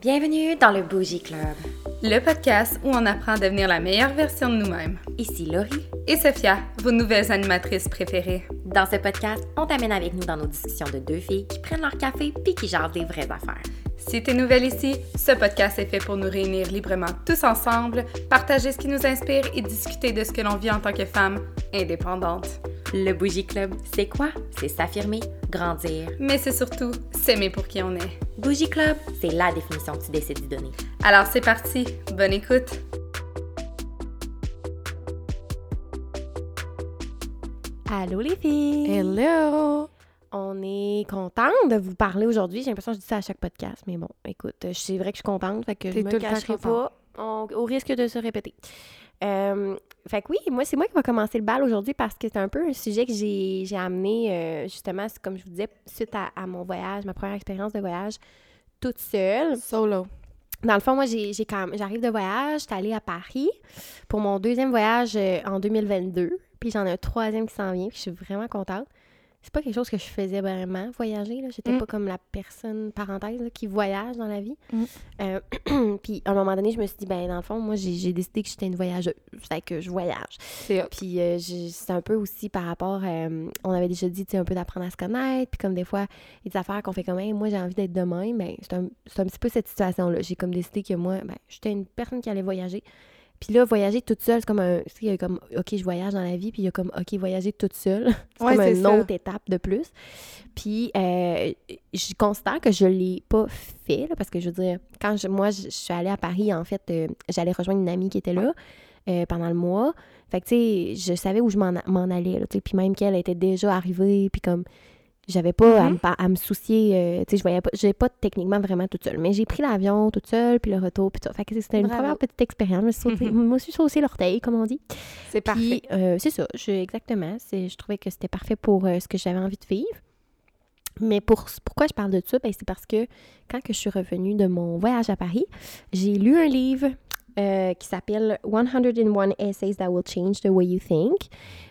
Bienvenue dans le Bougie Club. Le podcast où on apprend à devenir la meilleure version de nous-mêmes. Ici Laurie. Et Sophia, vos nouvelles animatrices préférées. Dans ce podcast, on t'amène avec nous dans nos discussions de deux filles qui prennent leur café puis qui jasent des vraies affaires. Si t'es nouvelle ici, ce podcast est fait pour nous réunir librement tous ensemble, partager ce qui nous inspire et discuter de ce que l'on vit en tant que femme indépendante. Le Bougie Club, c'est quoi? C'est s'affirmer, grandir. Mais c'est surtout s'aimer pour qui on est. Bougie Club, c'est la définition que tu décides d'y donner. Alors c'est parti, bonne écoute! Allô les filles! Hello! On est content de vous parler aujourd'hui. J'ai l'impression que je dis ça à chaque podcast, mais bon, écoute, c'est vrai que je suis contente, fait que je me cacherai contente. pas on- au risque de se répéter. Euh, fait que oui, moi, c'est moi qui va commencer le bal aujourd'hui parce que c'est un peu un sujet que j'ai j'ai amené, euh, justement, comme je vous disais, suite à, à mon voyage, ma première expérience de voyage toute seule. Solo. Dans le fond, moi, j'ai j'ai quand même- j'arrive de voyage, j'étais allée à Paris pour mon deuxième voyage euh, en 2022. Puis j'en ai un troisième qui s'en vient, puis je suis vraiment contente. C'est pas quelque chose que je faisais vraiment, voyager. là. J'étais Mm. pas comme la personne, parenthèse, là, qui voyage dans la vie. Mm. Euh, puis à un moment donné, je me suis dit, ben dans le fond, moi, j'ai j'ai décidé que j'étais une voyageuse. Fait que je voyage. C'est. Puis euh, c'est un peu aussi par rapport, euh, on avait déjà dit, tu sais, un peu d'apprendre à se connaître, puis comme des fois, il y a des affaires qu'on fait comme, Hey, moi j'ai envie d'être de même, ben c'est un, c'est un petit peu cette situation-là. J'ai comme décidé que moi, ben j'étais une personne qui allait voyager. Puis là, voyager toute seule, c'est comme un, tu sais, il y a comme, OK, je voyage dans la vie, puis il y a comme, OK, voyager toute seule. c'est Ouais, comme une ça. autre étape de plus. Puis euh, je considère que je l'ai pas fait, là, parce que je veux dire, quand je, moi, je, je suis allée à Paris, en fait, euh, j'allais rejoindre une amie qui était là euh, pendant le mois. Fait que, tu sais, je savais où je m'en m'en allais, là, tu sais, puis même qu'elle était déjà arrivée, puis comme, j'avais pas à, Mhm. me, pa- à me soucier, euh, tu sais, je voyais pas, pas techniquement vraiment toute seule, mais j'ai pris l'avion toute seule, puis le retour, puis tout. Fait que c'était une Bravo. première petite expérience. Je me suis sauté, suis l'orteil, comme on dit. C'est parfait. Euh, c'est ça, je, exactement. Je trouvais que c'était parfait pour euh, ce que j'avais envie de vivre. Mais pour, pourquoi je parle de ça? Ben, c'est parce que quand que je suis revenue de mon voyage à Paris, j'ai lu un livre euh, qui s'appelle 101 Essays That Will Change the Way You Think.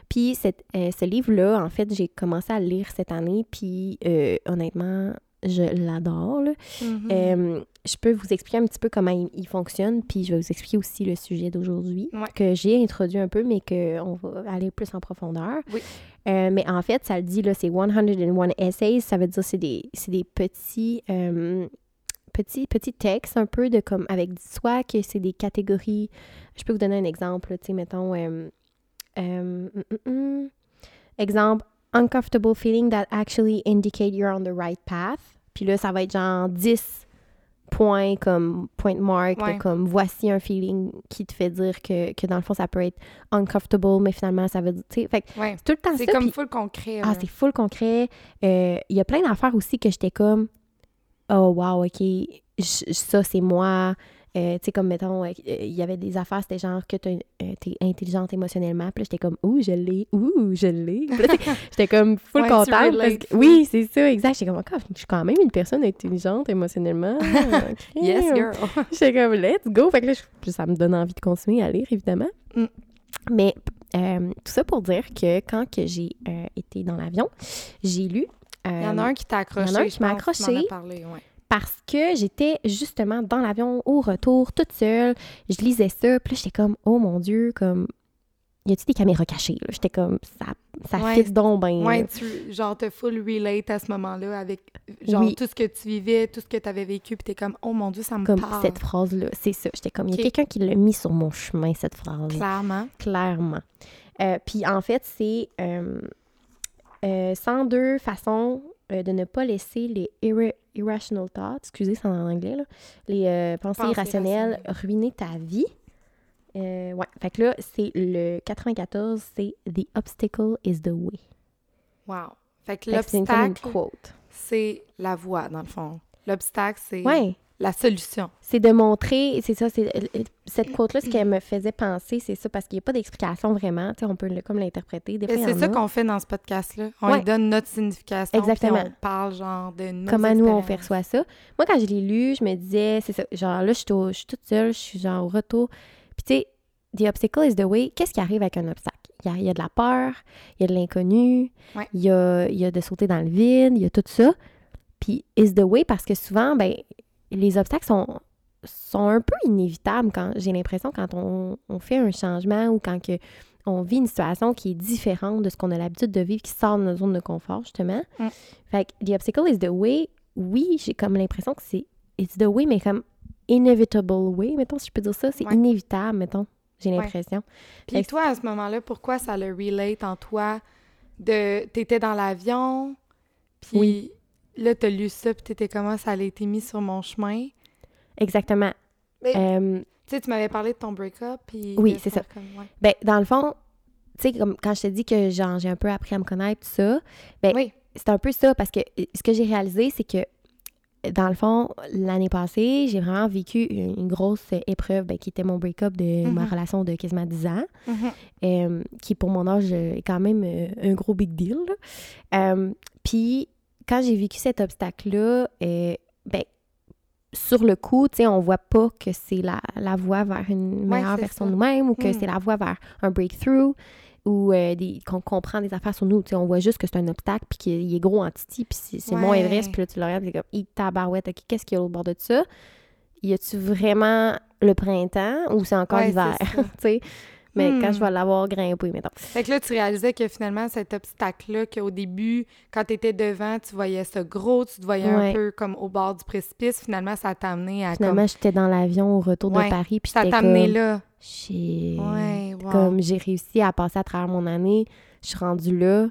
Puis cette- euh, ce livre-là, en fait, j'ai commencé à le lire cette année, puis euh, honnêtement, je l'adore. Mhm. Euh, je peux vous expliquer un petit peu comment il, il fonctionne, puis je vais vous expliquer aussi le sujet d'aujourd'hui, Ouais. que j'ai introduit un peu, mais qu'on va aller plus en profondeur. Oui. Mais en fait, ça le dit, là, c'est 101 essays, ça veut dire c'est des, c'est des petits, petits, petits textes un peu de comme, avec soit que c'est des catégories. Je peux vous donner un exemple, tu sais, mettons, euh, euh, hum, hum, hum. exemple, uncomfortable feeling that actually indicate you're on the right path. Puis là, ça va être genre 10 points comme point mark, Ouais. comme voici un feeling qui te fait dire que, que dans le fond, ça peut être uncomfortable, mais finalement, ça veut dire, tu sais, fait Ouais. tout le temps C'est comme full concret. ah, c'est full concret. Euh, Il y a plein d'affaires aussi que j'étais comme, oh wow, ok, ça c'est moi. Euh, tu sais, comme mettons, euh, il y avait des affaires, c'était genre que t'es euh, t'es intelligente émotionnellement. Puis là, j'étais comme, ouh, je l'ai, ouh, je l'ai. J'étais comme full Ouais, contente. parce que- oui, c'est ça, exact. J'étais comme, encore, je suis quand même une personne intelligente émotionnellement. Yes, girl. J'étais comme, let's go. Fait que là, ça me donne envie de continuer à lire, évidemment. Mm. Mais euh, tout ça pour dire que quand que j'ai euh, été dans l'avion, j'ai lu. Il y en a euh, un qui t'a accroché. il y en a un qui m'a accroché. parlé, ouais. parce que j'étais justement dans l'avion au retour, toute seule. Je lisais ça, puis là, j'étais comme, oh mon Dieu, comme, y a-tu des caméras cachées? là? J'étais comme, ça, ça Ouais, fit donc bien. Ouais, là. tu, genre, te full relate à ce moment-là avec, genre, Oui. tout ce que tu vivais, tout ce que tu avais vécu, puis t'es comme, oh mon Dieu, ça me Comme parle. cette phrase-là, c'est ça. J'étais comme, il y a quelqu'un qui l'a mis sur mon chemin, cette phrase. Clairement. Clairement. Euh, puis en fait, c'est euh, euh, 102 façons euh, de ne pas laisser les irra- irrational thoughts, excusez, c'est en anglais, là, les euh, pensées Pensées irrationnelles ruiner ta vie. Euh, ouais, fait que là, c'est le 94, c'est The obstacle is the way. Wow. Fait que l'obstacle, quote. c'est la voie, dans le fond. L'obstacle, c'est Ouais, la solution. c'est de montrer, c'est ça, c'est euh, cette quote-là, ce qu'elle me faisait penser, c'est ça, parce qu'il n'y a pas d'explication vraiment, tu sais, on peut le- comme l'interpréter. C'est ça qu'on fait dans ce podcast-là. On Ouais. lui donne notre signification. Exactement. on parle, genre, de nos comment nous on perçoit ça. Moi, quand je l'ai lu, je me disais, c'est ça, genre là, je suis, au- je suis toute seule, je suis genre au retour. Puis tu sais, The obstacle is the way. Qu'est-ce qui arrive avec un obstacle? Il y a, il y a de la peur, il y a de l'inconnu, Ouais. il, y a, il y a de sauter dans le vide, il y a tout ça. Puis is the way parce que souvent, ben, les obstacles sont, sont un peu inévitables quand j'ai l'impression quand on, on fait un changement ou quand que on vit une situation qui est différente de ce qu'on a l'habitude de vivre, qui sort de notre zone de confort, justement. Mm. Fait que the obstacle is the way. Oui, j'ai comme l'impression que c'est it's the way, mais comme inevitable way, mettons, si je peux dire ça. C'est Ouais. inévitable, mettons. J'ai l'impression. Puis Fait toi, à ce moment-là, pourquoi ça le relate en toi de... T'étais dans l'avion, puis Oui. Là, t'as lu ça, puis t'étais comment ça a été mis sur mon chemin? Exactement. Mais- Euh, Tu sais, tu m'avais parlé de ton break-up, puis... Oui, c'est ça. comme- ouais. ben, dans le fond, tu sais, comme quand je te dis que genre, j'ai un peu appris à me connaître, tout ça, ben, Oui. c'est un peu ça parce que euh, ce que j'ai réalisé, c'est que dans le fond, l'année passée, j'ai vraiment vécu une, une grosse épreuve ben, qui était mon break-up de ma Mhm. relation de quasiment 10 ans, Mhm. euh, qui pour mon âge euh, est quand même euh, un gros big deal. Euh, Puis quand j'ai vécu cet obstacle-là, euh, ben, sur le coup, tu sais, on voit pas que c'est la, la voie vers une meilleure version ça. de nous-mêmes ou que Mm. c'est la voie vers un breakthrough ou euh, qu'on comprend des affaires sur nous. Tu sais, on voit juste que c'est un obstacle puis qu'il est gros en titi puis c'est c'est mon Ouais. Everest puis là, tu le regardes c'est comme « Hi, tabarouette, OK, qu'est-ce qu'il y a au bord de ça? » Y a-tu vraiment le printemps ou c'est encore Ouais, l'hiver? tu sais? Mais Hmm. quand je vais l'avoir grimpé, mettons. Fait que là, tu réalisais que finalement, cet obstacle-là, qu'au début, quand tu étais devant, tu voyais ça gros, tu te voyais Ouais. un peu comme au bord du précipice. Finalement, ça t'a amené à Finalement, j'étais dans l'avion au retour Ouais. de Paris puis comme... Ça t'a amené comme... là. Shit. Ouais, wow. Comme j'ai réussi à passer à travers mon année, je suis rendue là.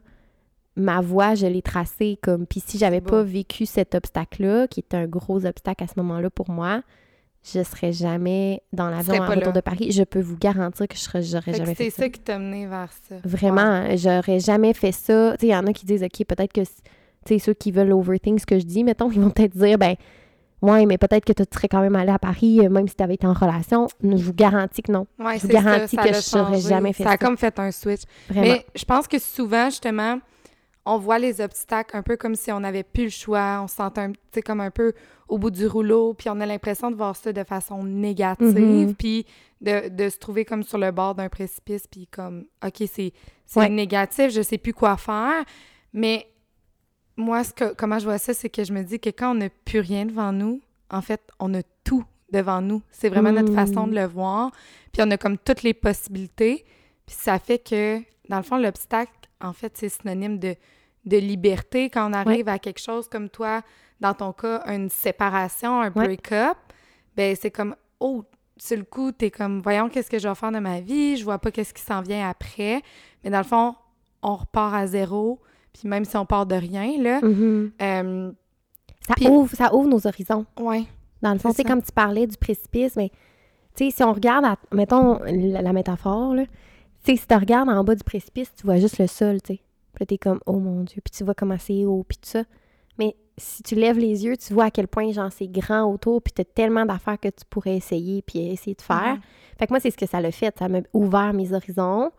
Ma voie, je l'ai tracée comme. Puis si j'avais pas vécu cet obstacle-là, qui était un gros obstacle à ce moment-là pour moi, je serais jamais dans l'avion à retour là. de Paris. Je peux vous garantir que je serais, j'aurais Fait jamais c'est ça, ça. qui t'a mené vers ça. Vraiment, hein, j'aurais jamais fait ça. Tu sais, il y en a qui disent, OK, peut-être que, tu sais, ceux qui veulent overthink ce que je dis, mettons, ils vont peut-être dire, ben, ouais, mais peut-être que tu serais quand même allé à Paris, euh, même si tu avais été en relation. Je vous garantis que non. Ouais, je vous ça, garantis ça que je n'aurais jamais fait Ça a ça. comme fait un switch. Vraiment. Mais je pense que souvent, justement, on voit les obstacles un peu comme si on n'avait plus le choix, on se sentait un, comme un peu au bout du rouleau, puis on a l'impression de voir ça de façon négative, Mhm. puis de, de se trouver comme sur le bord d'un précipice, puis comme, OK, c'est Ouais. négatif, je sais plus quoi faire. Mais moi, ce que, comment je vois ça, c'est que je me dis que quand on n'a plus rien devant nous, en fait, on a tout devant nous. C'est vraiment notre Mm. façon de le voir. Puis on a comme toutes les possibilités. Puis ça fait que, dans le fond, l'obstacle, en fait, c'est synonyme de, de liberté. Quand on arrive à quelque chose comme toi, dans ton cas, une séparation, un Ouais. break-up, ben c'est comme, oh, sur le coup, t'es comme, voyons qu'est-ce que je vais faire de ma vie, je vois pas qu'est-ce qui s'en vient après. Mais dans le fond, on repart à zéro. Puis même si on part de rien, là, Mhm. euh, ça, ouvre, ça ouvre nos horizons. ouais, Dans le fond, C'est comme tu parlais du précipice, mais tu sais, si on regarde, à- mettons la, la métaphore, là, tu sais, si tu regardes en bas du précipice, tu vois juste le sol, tu sais. Puis là, t'es comme, oh mon Dieu, puis tu vois comment c'est haut, puis tout ça. Mais si tu lèves les yeux, tu vois à quel point, genre, c'est grand autour, puis t'as tellement d'affaires que tu pourrais essayer, puis essayer de faire. Fait que moi, c'est ce que ça l'a fait. Ça m'a ouvert mes horizons.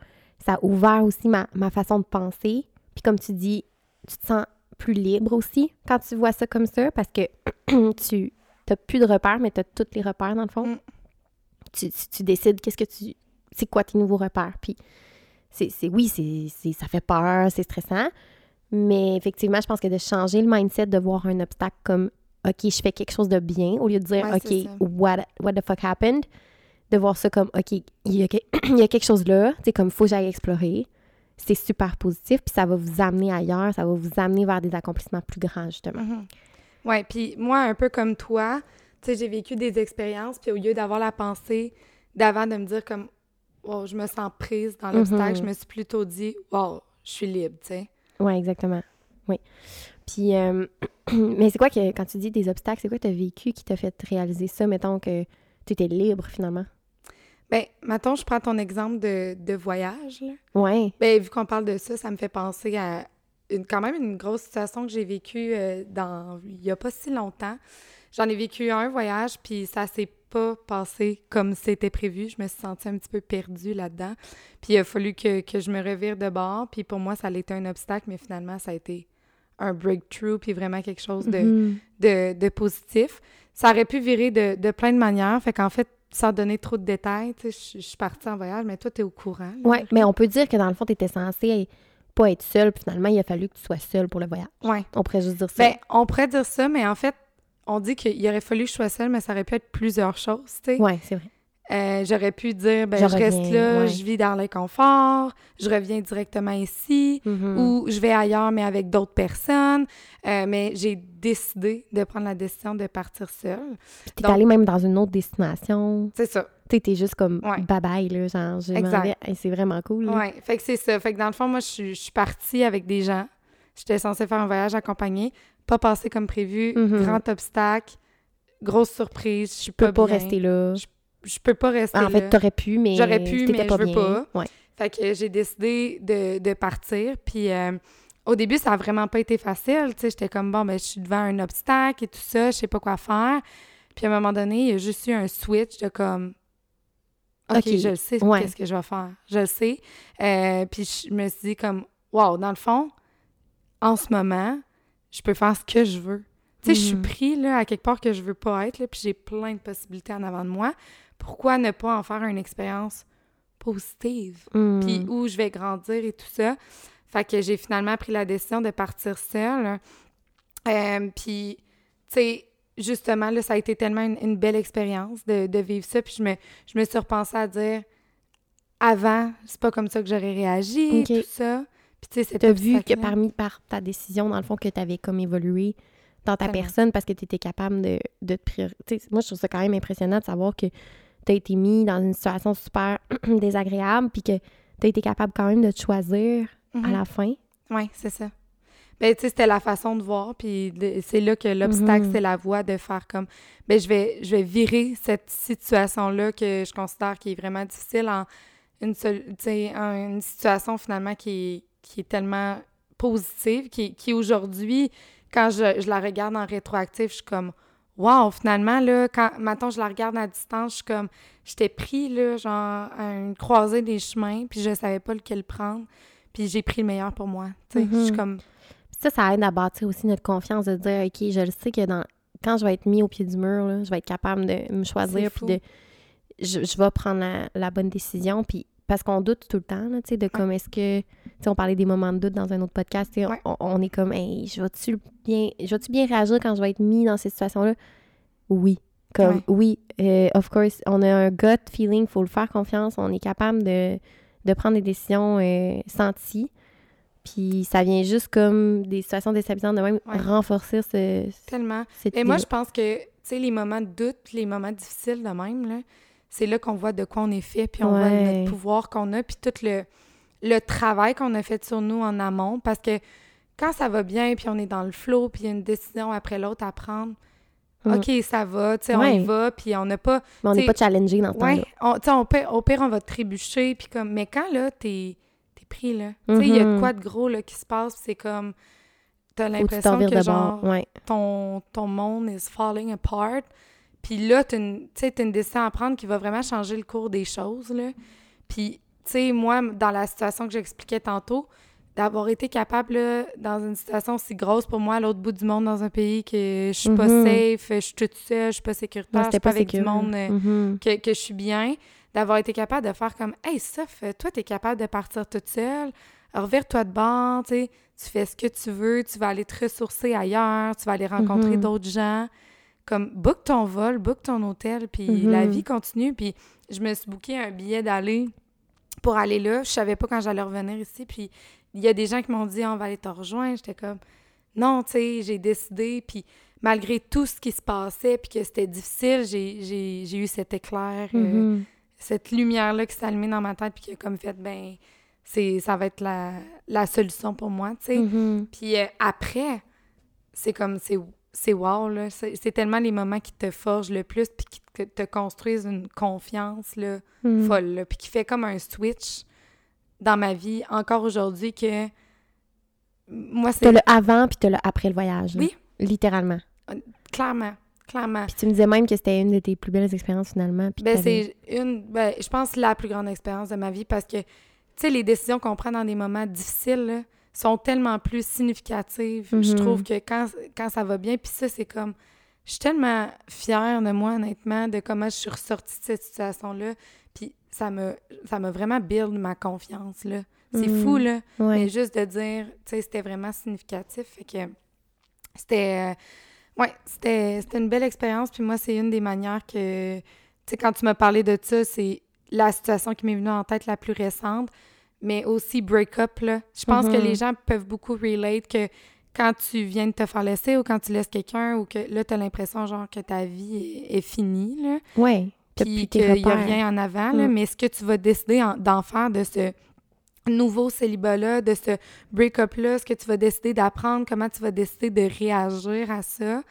Ça a ouvert aussi ma, ma façon de penser. Puis comme tu dis, tu te sens plus libre aussi quand tu vois ça comme ça parce que tu n'as plus de repères, mais tu as tous les repères dans le fond. Mm. Tu, tu- tu décides qu'est-ce que tu. C'est quoi tes nouveaux repères. Puis c'est, c'est- oui, c'est, c'est- ça fait peur, c'est stressant. Mais effectivement, je pense que de changer le mindset, de voir un obstacle comme OK, je fais quelque chose de bien, au lieu de dire Ouais, c'est OK, what, what the fuck happened, de voir ça comme OK, il y a, que- il y a quelque chose là, tu sais, comme faut que j'aille explorer. C'est super positif, puis ça va vous amener ailleurs, ça va vous amener vers des accomplissements plus grands, justement. Mhm. Ouais, puis moi, un peu comme toi, tu sais, j'ai vécu des expériences, puis au lieu d'avoir la pensée d'avant de me dire comme, wow, je me sens prise dans l'obstacle, Mhm. je me suis plutôt dit, wow, je suis libre, tu sais. Oui, exactement. Oui. Puis, euh, mais c'est quoi que, quand tu dis des obstacles, c'est quoi que tu as vécu qui t'a fait réaliser ça, mettons que tu étais libre finalement? Ben, mettons, je prends ton exemple de, de voyage, là. Ouais. Ben, vu qu'on parle de ça, ça me fait penser à une, quand même une grosse situation que j'ai vécue euh, dans il y a pas si longtemps. J'en ai vécu un voyage, puis ça s'est pas passé comme c'était prévu. Je me suis sentie un petit peu perdue là-dedans. Puis il a fallu que, que je me revire de bord. Puis pour moi, ça a été un obstacle, mais finalement, ça a été un breakthrough, puis vraiment quelque chose de, Mhm. de, de positif. Ça aurait pu virer de, de plein de manières. Fait qu'en fait, sans donner trop de détails, tu sais, je je suis partie en voyage, mais toi, tu es au courant. Ouais, mais on peut dire que dans le fond, tu étais censé pas être seule, puis finalement, il a fallu que tu sois seule pour le voyage. Ouais. On pourrait juste dire ça. Ben, on pourrait dire ça, mais en fait, on dit qu'il aurait fallu que je sois seule, mais ça aurait pu être plusieurs choses, tu sais. Ouais, c'est vrai. Euh, J'aurais pu dire, ben, Je je, reste là, ouais. je vis dans l'inconfort, je reviens directement ici, Mhm. ou je vais ailleurs, mais avec d'autres personnes. Euh, mais j'ai décidé de prendre la décision de partir seule. Puis t'es donc- allé même dans une autre destination. C'est ça. Tu sais, t'es juste comme Ouais. bye-bye, là, genre, je Exact. Hey, c'est vraiment cool. là. Ouais, fait que c'est ça. Fait que dans le fond, moi, je suis partie avec des gens. J'étais censée faire un voyage accompagné, pas passé comme prévu, Mhm. grand obstacle, grosse surprise, je suis peux pas, bien. rester là. Je peux pas rester en là. fait, t'aurais pu, mais J'aurais pu, mais pas je veux bien. pas. Ouais. Fait que j'ai décidé de, de partir. Puis euh, au début, ça a vraiment pas été facile. Tu sais, j'étais comme, bon, ben, je suis devant un obstacle et tout ça, je sais pas quoi faire. Puis à un moment donné, il y a juste eu un switch de comme, OK, OK, je le sais, ouais. qu'est-ce que je vais faire. Je le sais. Euh, puis je me suis dit comme, wow, dans le fond, en ce moment, je peux faire ce que je veux. Tu sais, je suis Mhm. pris là, à quelque part que je veux pas être, là, puis j'ai plein de possibilités en avant de moi. Pourquoi ne pas en faire une expérience positive? Mm. puis où je vais grandir et tout ça. Fait que j'ai finalement pris la décision de partir seule. Euh, puis, tu sais, justement, là, ça a été tellement une, une belle expérience de, de vivre ça. Puis je me, je me suis repensée à dire, avant, c'est pas comme ça que j'aurais réagi, Ok. tout ça. Puis, tu T'as vu que parmi par ta décision, dans le fond, que t'avais comme évolué dans ta personne parce que t'étais capable de, de te prioriser. Moi, je trouve ça quand même impressionnant de savoir que t'as été mis dans une situation super désagréable puis que t'as été capable quand même de te choisir à Mhm. la fin. Oui, c'est ça. Ben, tu sais, c'était la façon de voir, puis c'est là que l'obstacle, Mhm. c'est la voie de faire comme, ben, je vais, je vais virer cette situation-là que je considère qui est vraiment difficile en une, seule- tu en une situation finalement qui est, qui est tellement positive, qui, qui aujourd'hui, quand je, je la regarde en rétroactif, je suis comme, wow, finalement, là, quand, maintenant je la regarde à distance, je suis comme, j'étais pris, là, genre, à une croisée des chemins, puis je savais pas lequel prendre. Puis j'ai pris le meilleur pour moi. Tu sais, je suis Mhm. comme, Puis ça, ça aide à bâtir aussi notre confiance de dire, OK, je le sais que dans, quand je vais être mis au pied du mur, là, je vais être capable de me choisir, puis de, je, je vais prendre la, la bonne décision, puis parce qu'on doute tout le temps, là, tu sais, de comme est-ce que, tu sais, on parlait des moments de doute dans un autre podcast, tu sais, Ouais. on, on est comme, hey, je vais-tu bien, je vais-tu bien réagir quand je vais être mis dans cette situation-là? Oui. Comme, Ouais. oui, euh, of course, on a un gut feeling, faut le faire confiance, on est capable de, de prendre des décisions euh, senties. Puis ça vient juste comme des situations déstabilisantes de même Ouais. renforcer ce, tellement. cette Et moi, je pense que, tu sais, les moments de doute, les moments difficiles de même, là, c'est là qu'on voit de quoi on est fait, puis on voit notre pouvoir qu'on a, puis tout le, le travail qu'on a fait sur nous en amont. Parce que quand ça va bien, puis on est dans le flow, puis il y a une décision après l'autre à prendre, Mm. OK, ça va, tu sais, on y va, puis on n'a pas... Mais on n'est pas challengé dans Ouais, temps-là. on, au pire, on va trébucher, puis comme... Mais quand, là, t'es t'es pris, là, tu sais, il y a de Mhm. quoi de gros, là, qui se passe, c'est comme... T'as l'impression que, genre. Ouais. ton, ton monde is falling apart. Puis là, tu sais, une décision à prendre qui va vraiment changer le cours des choses, là. Puis, tu sais, moi, dans la situation que j'expliquais tantôt, d'avoir été capable, là, dans une situation aussi grosse pour moi, à l'autre bout du monde, dans un pays que je suis pas Mhm. safe, je suis toute seule, je suis pas sécuritaire, Non, je suis pas pas avec du monde euh, Mhm. que, que je suis bien, d'avoir été capable de faire comme Hey, Soph, toi, t'es capable de partir toute seule, revire-toi de bord, tu fais ce que tu veux, tu vas aller te ressourcer ailleurs, tu vas aller rencontrer Mhm. d'autres gens. Comme, book ton vol, book ton hôtel, puis Mhm. la vie continue. Puis je me suis booké un billet d'aller pour aller là. Je savais pas quand j'allais revenir ici. Puis il y a des gens qui m'ont dit, on va aller te rejoindre. J'étais comme, non, tu sais, j'ai décidé. Puis malgré tout ce qui se passait, puis que c'était difficile, j'ai- eu cet éclair, euh, Mhm. cette lumière-là qui s'est allumée dans ma tête, puis qui a comme fait, ben, ça va être la, la solution pour moi, tu sais. Mhm. Puis euh, après, c'est comme, c'est c'est wow, là. C'est tellement les moments qui te forgent le plus, puis qui te, te construisent une confiance, là, Mhm. folle, là. Puis qui fait comme un switch dans ma vie, encore aujourd'hui, que moi, T'as c'est le avant puis t'as le après le voyage. là. Oui. Littéralement. clairement, clairement. Puis tu me disais même que c'était une de tes plus belles expériences finalement. Puis Ben, c'est une, ben, je pense, la plus grande expérience de ma vie parce que, tu sais, les décisions qu'on prend dans des moments difficiles là, sont tellement plus significatives. Je Mhm. trouve que quand, quand ça va bien, puis ça, c'est comme. Je suis tellement fière de moi, honnêtement, de comment je suis ressortie de cette situation-là. Puis ça me, ça m'a vraiment build ma confiance, là. C'est Mhm. fou, là. Ouais. Mais juste de dire, tu sais, c'était vraiment significatif. Fait que c'était. euh, Ouais, c'était c'était une belle expérience. Puis moi, c'est une des manières que, tu sais, quand tu m'as parlé de ça, c'est la situation qui m'est venue en tête la plus récente, mais aussi break-up, là. Je pense que Mhm. les gens peuvent beaucoup relate que quand tu viens de te faire laisser ou quand tu laisses quelqu'un ou que là, t'as l'impression, genre, que ta vie est, est finie, là. T'as puis qu'il n'y a rien en avant, là, Mm. mais ce que tu vas décider en- d'en faire de ce nouveau célibat-là, de ce break-up-là, ce que tu vas décider d'apprendre, comment tu vas décider de réagir à ça,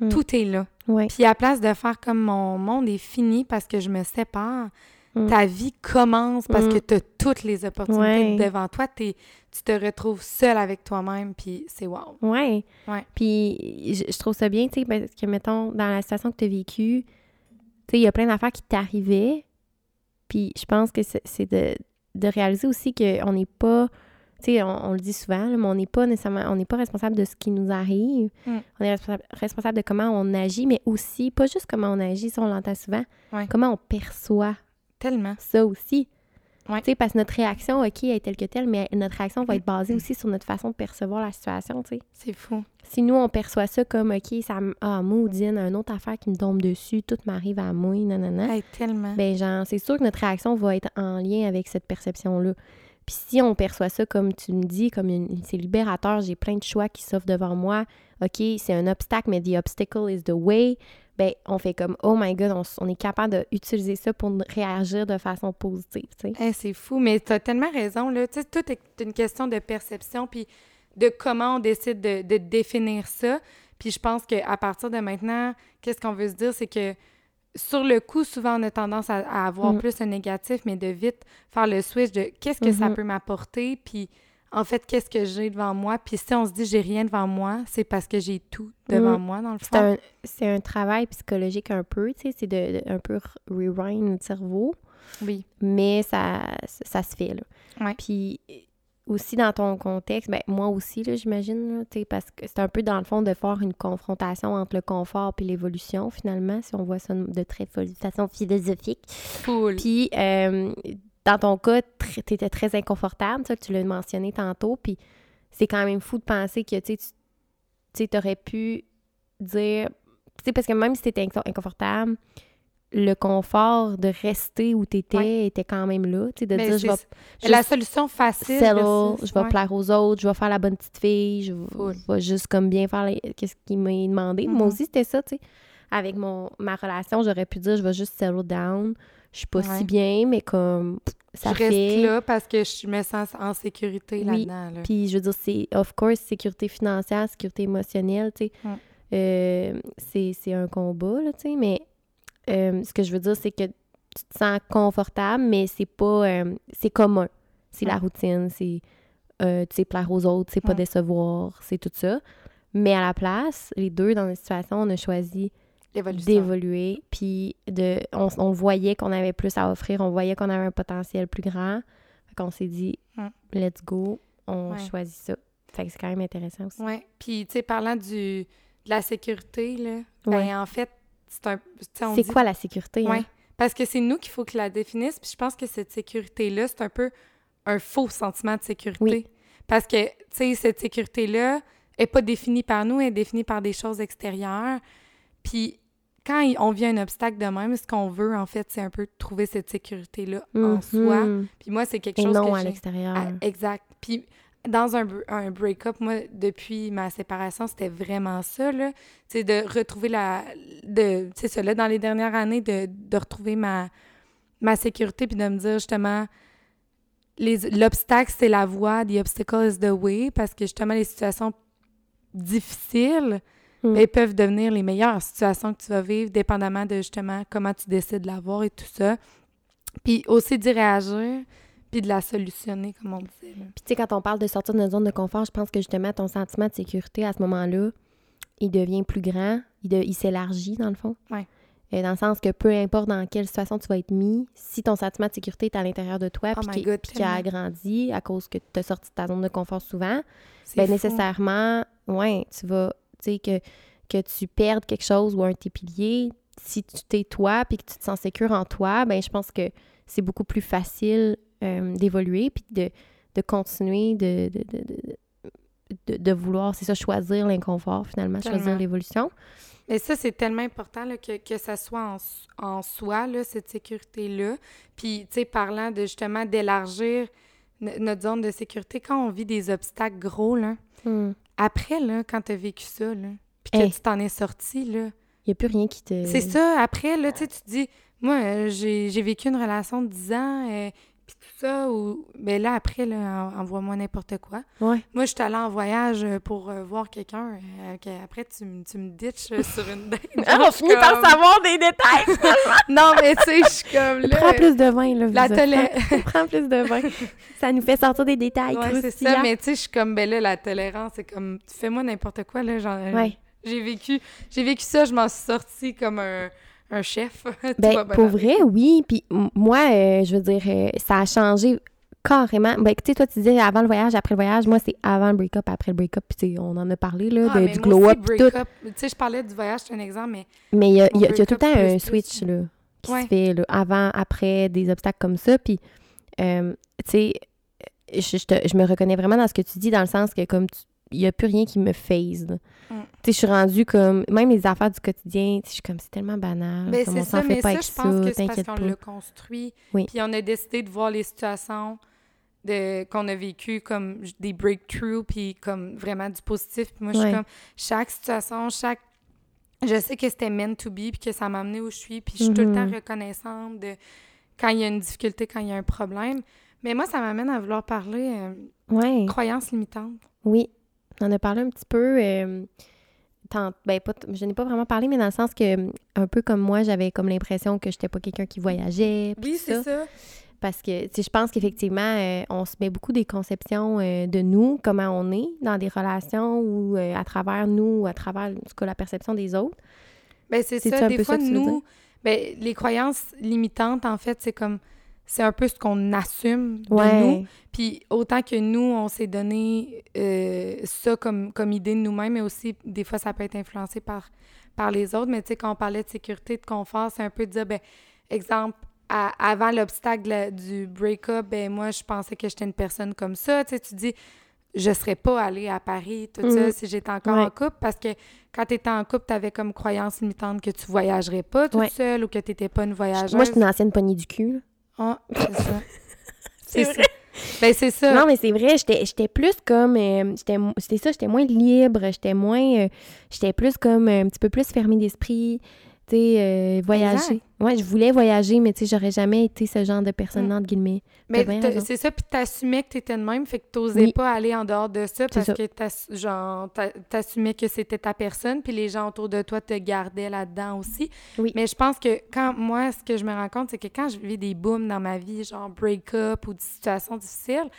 Mm. tout est là. Puis à place de faire comme mon monde est fini parce que je me sépare, Mm. ta vie commence parce Mm. que tu as toutes les opportunités Ouais. devant toi. Tu te retrouves seul avec toi-même, puis c'est wow. Ouais. Ouais. Puis je, je trouve ça bien, tu sais, parce que, mettons, dans la situation que tu as vécue, tu sais, il y a plein d'affaires qui t'arrivaient. Puis je pense que c'est c'est de, de réaliser aussi qu'on n'est pas, tu sais, on, on le dit souvent, là, mais on n'est pas nécessairement, on n'est pas responsable de ce qui nous arrive. Mm. On est responsable, responsable de comment on agit, mais aussi, pas juste comment on agit, ça on l'entend souvent, Ouais. comment on perçoit Tellement. ça aussi. Ouais. Tu sais, parce que notre réaction, OK, est telle que telle, mais notre réaction va être basée aussi sur notre façon de percevoir la situation, tu sais. C'est fou. Si nous, on perçoit ça comme, OK, ça me... Ah, maudine, une autre affaire qui me tombe dessus, tout m'arrive à moi, nanana. Hey, tellement. Ben, genre, c'est sûr que notre réaction va être en lien avec cette perception-là. Puis si on perçoit ça, comme tu me dis, comme une- c'est libérateur, j'ai plein de choix qui s'offrent devant moi, OK, c'est un obstacle, mais the obstacle is the way, ben, on fait comme, oh my God, on, on est capable d'utiliser ça pour réagir de façon positive, tu sais. Hey, c'est fou, mais tu as tellement raison. Là. Tu sais, tout est une question de perception, puis de comment on décide de, de définir ça. Puis je pense qu'à partir de maintenant, qu'est-ce qu'on veut se dire, c'est que sur le coup, souvent, on a tendance à, à avoir Mm. plus un négatif, mais de vite faire le switch de qu'est-ce que ça Mhm. peut m'apporter, puis en fait, qu'est-ce que j'ai devant moi? Puis si on se dit j'ai rien devant moi, c'est parce que j'ai tout devant Mm. moi, dans le C'est fond. un, c'est un travail psychologique un peu, tu sais, c'est de, de- un peu rewind notre cerveau, Oui. mais ça, ça se fait, là. Ouais. Puis aussi dans ton contexte, ben moi aussi, là, j'imagine, tu sais, parce que c'est un peu dans le fond de faire une confrontation entre le confort et l'évolution, finalement, si on voit ça de très façon philosophique. Cool. Puis, euh, dans ton cas, tu étais très inconfortable, ça, tu l'as mentionné tantôt, puis c'est quand même fou de penser que, tu aurais pu dire... Tu sais, parce que même si tu étais inconfortable, le confort de rester où tu étais Ouais. était quand même là, tu sais, de Mais dire, je vais la solution facile. settle, je vais ouais. plaire aux autres, je vais faire la bonne petite fille, je vais, Full. je vais juste comme bien faire les- qu'est-ce qu'il m'a demandé. Moi Mhm. aussi, c'était ça, tu sais. Avec mon, ma relation, j'aurais pu dire, je vais juste settle down. Je suis pas Ouais. si bien, mais comme ça je fait. reste là parce que je me sens en sécurité Oui. là-dedans. Là. Puis je veux dire, c'est, of course, sécurité financière, sécurité émotionnelle, tu sais. Mm. Euh, c'est, un combat, là, tu sais. Mais euh, ce que je veux dire, c'est que tu te sens confortable, mais c'est pas. euh, c'est commun. C'est la routine, c'est. euh, tu sais, plaire aux autres, c'est pas décevoir, c'est tout ça. Mais à la place, les deux, dans la situation, on a choisi. D'évoluer, puis de, on, on voyait qu'on avait plus à offrir, on voyait qu'on avait un potentiel plus grand. Fait qu'on s'est dit, Mm. let's go, on Ouais. choisit ça. Fait que c'est quand même intéressant aussi. Oui. Puis, tu sais, parlant du, de la sécurité, là, Ouais. ben, en fait, c'est un. C'est dit- quoi la sécurité? Hein? Parce que c'est nous qu'il faut que la définisse. Puis je pense que cette sécurité-là, c'est un peu un faux sentiment de sécurité. Oui. Parce que, tu sais, cette sécurité-là est pas définie par nous, elle est définie par des choses extérieures. Puis quand il- on vit un obstacle de même, ce qu'on veut, en fait, c'est un peu trouver cette sécurité-là en soi. Mhm. Puis moi, c'est quelque Et chose non que à l'extérieur. Ah, exact. Puis dans un, br- un break-up, moi, depuis ma séparation, c'était vraiment ça, là. C'est de retrouver la... de C'est ça, là, dans les dernières années, de, de retrouver ma, ma sécurité puis de me dire, justement, les- l'obstacle, c'est la voie, the obstacle is the way, parce que, justement, les situations difficiles, Mm. peuvent devenir les meilleures situations que tu vas vivre, dépendamment de, justement, comment tu décides de l'avoir et tout ça. Puis aussi d'y réagir, puis de la solutionner, comme on disait. Puis tu sais, quand on parle de sortir de notre zone de confort, je pense que justement, ton sentiment de sécurité à ce moment-là, il devient plus grand, il, de- il s'élargit dans le fond. Ouais. Euh, dans le sens que peu importe dans quelle situation tu vas être mis, si ton sentiment de sécurité est à l'intérieur de toi, Oh puis qu'il a agrandi à cause que tu as sorti de ta zone de confort souvent, ben fou. nécessairement, ouais, tu vas, tu sais, que, que tu perdes quelque chose ou un de tes piliers, si tu t'es toi puis que tu te sens sécure en toi, ben je pense que c'est beaucoup plus facile euh, d'évoluer puis de, de continuer de, de, de, de- de, de vouloir, c'est ça, choisir l'inconfort, finalement, choisir l'évolution. Mais ça, c'est tellement important là, que, que ça soit en, en soi, là, cette sécurité-là. Puis, tu sais, parlant de justement d'élargir notre zone de sécurité, quand on vit des obstacles gros, là, Hmm. Après, là, quand tu as vécu ça, là, puis que Hey. tu t'en es sorti, là, Il n'y a plus rien qui te... c'est ça. Après, là, tu sais, tu te dis, moi, euh, j'ai j'ai vécu une relation de 10 ans, euh, puis tout ça, ou... Mais là, après, là, en- envoie-moi n'importe quoi. Ouais. Moi, je suis allée en voyage euh, pour euh, voir quelqu'un. euh, que après, tu, me- tu me ditches sur une date. Ah, on finit par comme- savoir des détails! Non, mais tu sais, je suis comme là. Prends plus de vin, là, La enfants. Prends plus de vin. Ça nous fait sortir des détails ouais, c'est ça. Mais tu sais, je suis comme, ben là, la tolérance, c'est comme, fais-moi n'importe quoi, là. Genre, Ouais. J'ai vécu, j'ai vécu ça, je m'en suis sortie comme un, un chef. Ben, pour vrai, oui. Puis moi, euh, je veux dire, euh, ça a changé carrément. Ben, tu sais, toi, tu disais avant le voyage, après le voyage. Moi, c'est avant le break-up, après le break-up. Puis, on en a parlé, là, Ah, de- du glow-up, Tu sais, je parlais du voyage, c'est un exemple, mais Mais il y a, il y a- il y a tout le temps un plus, switch, là, qui Ouais. se fait, là, avant, après, des obstacles comme ça. Puis, euh, tu sais, je, je je me reconnais vraiment dans ce que tu dis, dans le sens que, comme, tu- il n'y a plus rien qui me phase. Mm. Tu sais, je suis rendue comme... Même les affaires du quotidien, tu sais, je suis comme, c'est tellement banal. Ben, comme on ça, s'en fait mais pas ça, avec je ça, pense que c'est parce qu'on l'a construit. Oui. Puis on a décidé de voir les situations qu'on a vécues comme des breakthroughs, puis comme vraiment du positif. Puis moi, je suis Ouais. comme, chaque situation, chaque... Je sais que c'était meant to be, puis que ça m'a amené où je suis, puis je suis tout le temps Mhm. reconnaissante de quand il y a une difficulté, quand il y a un problème. Mais moi, ça m'amène à vouloir parler euh, Ouais. croyances limitantes. Oui, on en a parlé un petit peu. euh, tant- ben, pas je n'ai pas vraiment parlé, mais dans le sens que, un peu comme moi, j'avais comme l'impression que j'étais pas quelqu'un qui voyageait. Oui, c'est ça. ça. Parce que, je pense qu'effectivement, euh, on se met beaucoup des conceptions euh, de nous, comment on est dans des relations ou à travers nous, ou à travers, en tout cas, la perception des autres. Ben, c'est ça. Des fois, ça nous, ben, les croyances limitantes, en fait, c'est comme, c'est un peu ce qu'on assume de nous. Puis autant que nous, on s'est donné euh, ça comme, comme idée de nous-mêmes, mais aussi, des fois, ça peut être influencé par, par les autres. Mais tu sais, quand on parlait de sécurité, de confort, c'est un peu de dire, ben, exemple, à- avant l'obstacle du break-up, ben, moi, je pensais que j'étais une personne comme ça. Tu sais, tu dis, je serais pas allée à Paris, tout ça, Mhm. si j'étais encore Ouais. en couple, parce que quand tu étais en couple, tu avais comme croyance limitante que tu voyagerais pas toute Ouais. seule ou que tu n'étais pas une voyageuse. Moi, je suis une ancienne poignée du cul. Ah, c'est ça. C'est ça. Ben, c'est ça. Non, mais c'est vrai, j'étais j'étais plus comme. euh, C'était ça, j'étais moins libre, j'étais moins. euh, j'étais plus comme euh, un petit peu plus fermée d'esprit. Euh, voyager. Exact. Ouais, je voulais voyager, mais tu sais, j'aurais jamais été ce genre de personne, Mm. entre guillemets. Mais c'est ça, puis t'assumais que t'étais de même, fait que t'osais Oui. pas aller en dehors de ça parce ça. que genre, t'assumais que c'était ta personne, puis les gens autour de toi te gardaient là-dedans aussi. Oui. Mais je pense que quand moi, ce que je me rends compte, c'est que quand je vis des booms dans ma vie, genre break-up ou des situations difficiles,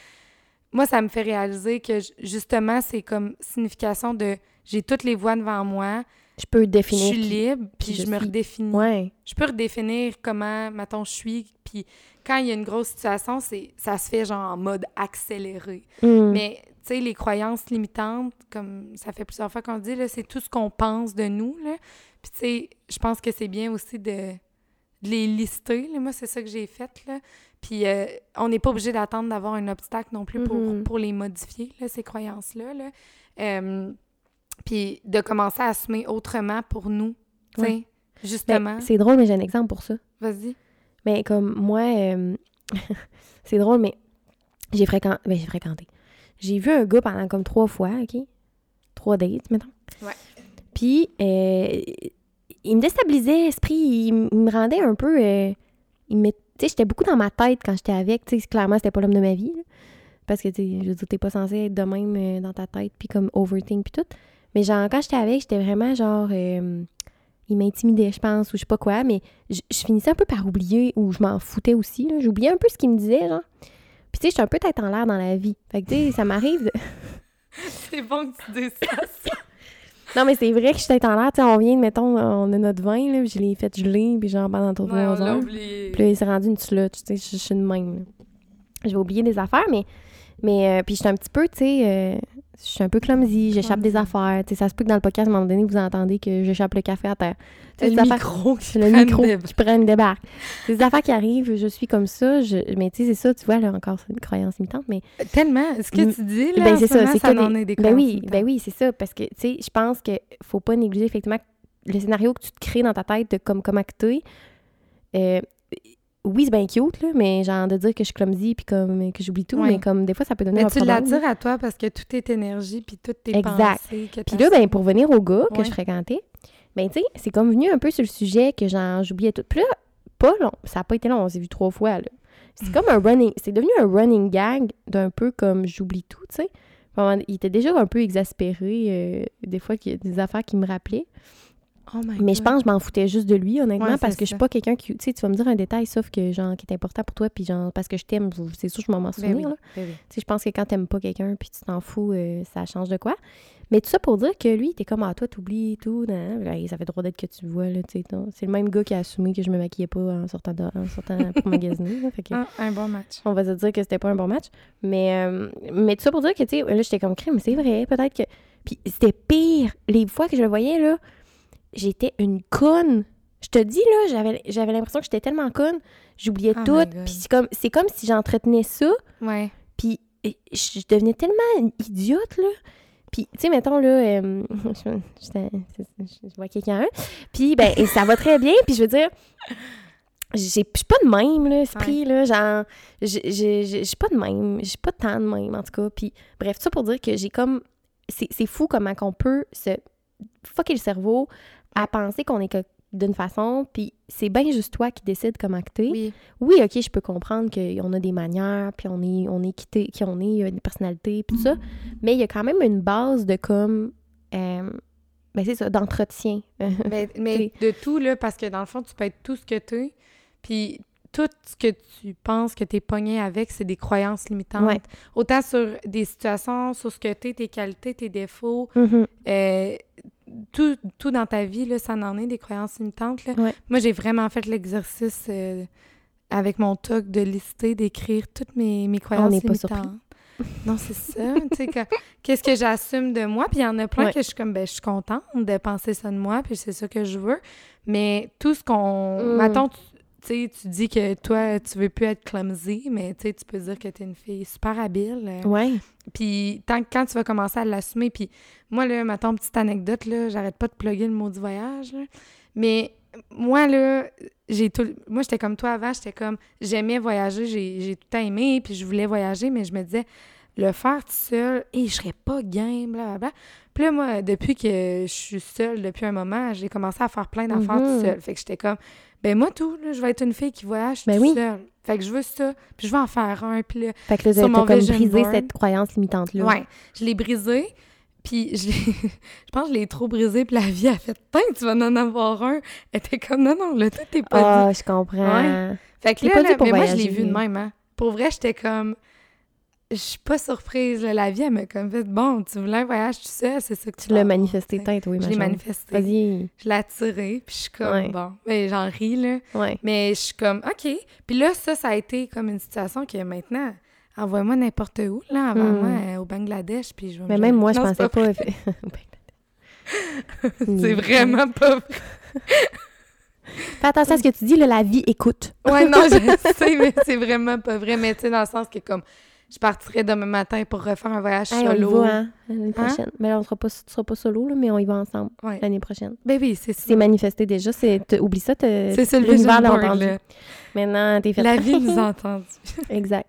moi, ça me fait réaliser que ju- justement, c'est comme signification de j'ai toutes les voies devant moi, Je peux je définir. suis qui- libre, puis je je, me suis. redéfinis Ouais. je peux redéfinir comment, mettons, je suis. Puis quand il y a une grosse situation, c'est ça se fait genre en mode accéléré. Mm. Mais, tu sais, les croyances limitantes, comme ça fait plusieurs fois qu'on le dit, là, c'est tout ce qu'on pense de nous, là. Puis, tu sais, je pense que c'est bien aussi de, de les lister, là. Moi, c'est ça que j'ai fait, là. Puis, euh, on n'est pas obligé d'attendre d'avoir un obstacle non plus pour, Mhm. pour les modifier, là, ces croyances-là, là. Euh, puis, de commencer à assumer autrement pour nous, tu sais, Ouais. justement. Ben, c'est drôle, mais j'ai un exemple pour ça. Vas-y. Mais comme moi, euh, c'est drôle, mais j'ai fréquenté. Ben, j'ai fréquenté. J'ai vu un gars pendant comme trois fois, OK? Trois dates, mettons. Ouais. Puis, euh, il me déstabilisait l'esprit. Il, me rendait un peu. euh, il me, tu sais, j'étais beaucoup dans ma tête quand j'étais avec. Tu sais, clairement, c'était pas l'homme de ma vie. là. Parce que, tu sais, je veux dire, t'es pas censé être de même dans ta tête, puis comme overthink, puis tout. Mais genre, quand j'étais avec, j'étais vraiment genre. euh, il m'intimidait, je pense, ou je sais pas quoi, mais je, je finissais un peu par oublier, ou je m'en foutais aussi, là. J'oubliais un peu ce qu'il me disait, genre. Puis, tu sais, j'étais un peu tête en l'air dans la vie. Fait que, tu sais, ça m'arrive de... C'est bon que tu dises ça. Non, mais c'est vrai que je suis tête en l'air, tu sais, on vient, mettons, on a notre vin, là, puis je l'ai fait geler, puis genre pendant trois Ouais, on l'a heures. oublié. Puis là, il s'est rendu une slot, tu sais, je, je suis de même. là. Je vais oublier des affaires, mais, mais euh, puis j'étais un petit peu, tu sais, euh, Je suis un peu clumsy, j'échappe des affaires. Ça se peut que dans le podcast, à un moment donné, vous entendez que j'échappe le café à terre. Sais, Le micro qui le micro qui prend une débarque. C'est des affaires qui arrivent, je suis comme ça. je- Mais tu sais, c'est ça, tu vois, là, encore, c'est une croyance limitante. Mais Tellement. Ce que Mm. tu dis, là, ben, en c'est ce ça, moment, c'est ça que en des- est des ben oui, ben oui, c'est ça. Parce que, tu sais, je pense qu'il faut pas négliger, effectivement, le scénario que tu te crées dans ta tête de comme t'es. Euh, oui, c'est bien cute, là, mais genre de dire que je suis clumsy puis comme que j'oublie tout, Ouais. mais comme des fois, ça peut donner Mais un tu problème. l'attires à toi parce que tout est énergie puis tout tes Exact. pensées. que Puis là, ben, pour venir au gars que Ouais. je fréquentais, ben, tu sais, c'est comme venu un peu sur le sujet que genre, j'oubliais tout. Puis là, pas long, ça n'a pas été long, on s'est vu trois fois, là. C'est comme un running, c'est devenu un running gag d'un peu comme j'oublie tout, tu sais. Il était déjà un peu exaspéré, euh, des fois, qu'il y a des affaires qui me rappelaient. Oh Mais je pense que je m'en foutais juste de lui, honnêtement, Ouais, parce que je suis pas quelqu'un qui. Tu sais, tu vas me dire un détail, sauf que, genre, qui est important pour toi, puis genre, parce que je t'aime, c'est sûr, je m'en m'en Ben oui, ben oui. Tu sais, je pense que quand t'aimes pas quelqu'un puis tu t'en fous, euh, ça change de quoi. Mais tout ça pour dire que lui, il était comme, ah, toi, t'oublies et tout. nan, nan. Hey, ça fait trop d'être que tu vois, là, tu sais. C'est le même gars qui a assumé que je me maquillais pas en sortant, de- en sortant pour magasiner, là, fait que Ah, un bon match. on va se dire que c'était pas un bon match. Mais, euh, mais tout ça pour dire que, tu sais, là, j'étais comme crime, c'est vrai, peut-être que. Puis c'était pire. Les fois que je le voyais, là, j'étais une conne. Je te dis, là, j'avais, j'avais l'impression que j'étais tellement conne, j'oubliais Oh tout. Puis c'est comme, c'est comme si j'entretenais ça, Ouais. puis je je devenais tellement idiote, là. Puis, tu sais, mettons, là, euh, je, je- je vois quelqu'un, puis, ben, et ça va très bien, puis je veux dire, j'ai je suis pas de même, là, esprit, là, genre, je suis pas de même, j'ai pas tant de même, en tout cas, puis, bref, tout ça pour dire que j'ai comme, c'est c'est fou comment qu'on peut se fucker le cerveau à penser qu'on est que- d'une façon, puis c'est bien juste toi qui décides comment t'es. Oui. Oui, ok, je peux comprendre qu'on a des manières, puis on est, on est quitté, qui on est, il y a des personnalités, puis tout ça. Mais il y a quand même une base de comme. euh, ben, c'est ça, d'entretien. Mais, mais de tout, là, parce que dans le fond, tu peux être tout ce que tu es. Puis tout ce que tu penses que tu es pogné avec, c'est des croyances limitantes. Ouais. Autant sur des situations, sur ce que tu es, tes qualités, tes défauts. Mhm. euh, tout, tout dans ta vie, là, ça en est des croyances limitantes. Là. Ouais. Moi, j'ai vraiment fait l'exercice euh, avec mon talk de lister, d'écrire toutes mes, mes croyances pas limitantes. Non, c'est ça. tu sais, que- qu'est-ce que j'assume de moi? Puis il y en a plein Ouais. que je suis comme, ben, je suis contente de penser ça de moi, puis c'est ça que je veux. Mais tout ce qu'on. Mm. Mettons, tu tu sais, tu dis que toi, tu veux plus être clumsy, mais tu peux dire que tu es une fille super habile. euh, Ouais. Puis tant que quand tu vas commencer à l'assumer, puis moi, là, mettons, petite anecdote, là, j'arrête pas de plugger le mot du voyage, là. Mais moi, là, j'ai tout... Moi, j'étais comme toi avant, j'étais comme... J'aimais voyager, j'ai j'ai tout le temps aimé, puis je voulais voyager, mais je me disais, le faire tout seul, et je serais pas game, blablabla. Puis là, moi, depuis que je suis seule, depuis un moment, j'ai commencé à faire plein d'affaires tout seul. Fait que j'étais comme, ben moi, tout, là, je vais être une fille qui voyage Ben tout oui. seule. Fait que je veux ça, puis je vais en faire un, puis là, Fait que là, Sur mon comme brisé cette croyance limitante-là. Ouais, je l'ai brisé. Puis je, je pense que je l'ai trop brisé. Puis la vie a fait Tain, tu vas en avoir un. Elle était comme Non, non, là, tout est pas Ah, je comprends. Ouais. Fait que là, mais moi, je l'ai vu de même. Hein. Pour vrai, j'étais comme. Je suis pas surprise. là. La vie, elle m'a comme fait Bon, tu voulais un voyage tout seul, c'est ça que tu Tu l'as manifesté tête, oui, Je l'ai manifesté. Vas-y. Je l'ai attiré. Puis je suis comme Ouais. Bon. Mais j'en ris, là. Ouais. Mais je suis comme OK. Puis là, ça, ça a été comme une situation que maintenant. Envoie-moi n'importe où, là, avant Hmm. euh, au Bangladesh, puis je vais me Mais même moi, je Non, pensais pas. C'est vraiment pas vrai. Fais attention à ce que tu dis, là, la vie écoute. Ouais, non, je sais, mais c'est vraiment pas vrai. Mais tu sais, dans le sens que comme je partirais demain matin pour refaire un voyage Hey, on y solo. va, hein, l'année prochaine. Mais là, on sera pas, tu seras pas solo, là, mais on y va ensemble Ouais. l'année prochaine. Ben oui, c'est ça. C'est manifesté déjà. C'est, oublie ça, C'est ça le l'univers l'a entendu. là. Maintenant, t'es fait. La vie nous a entendus. exact.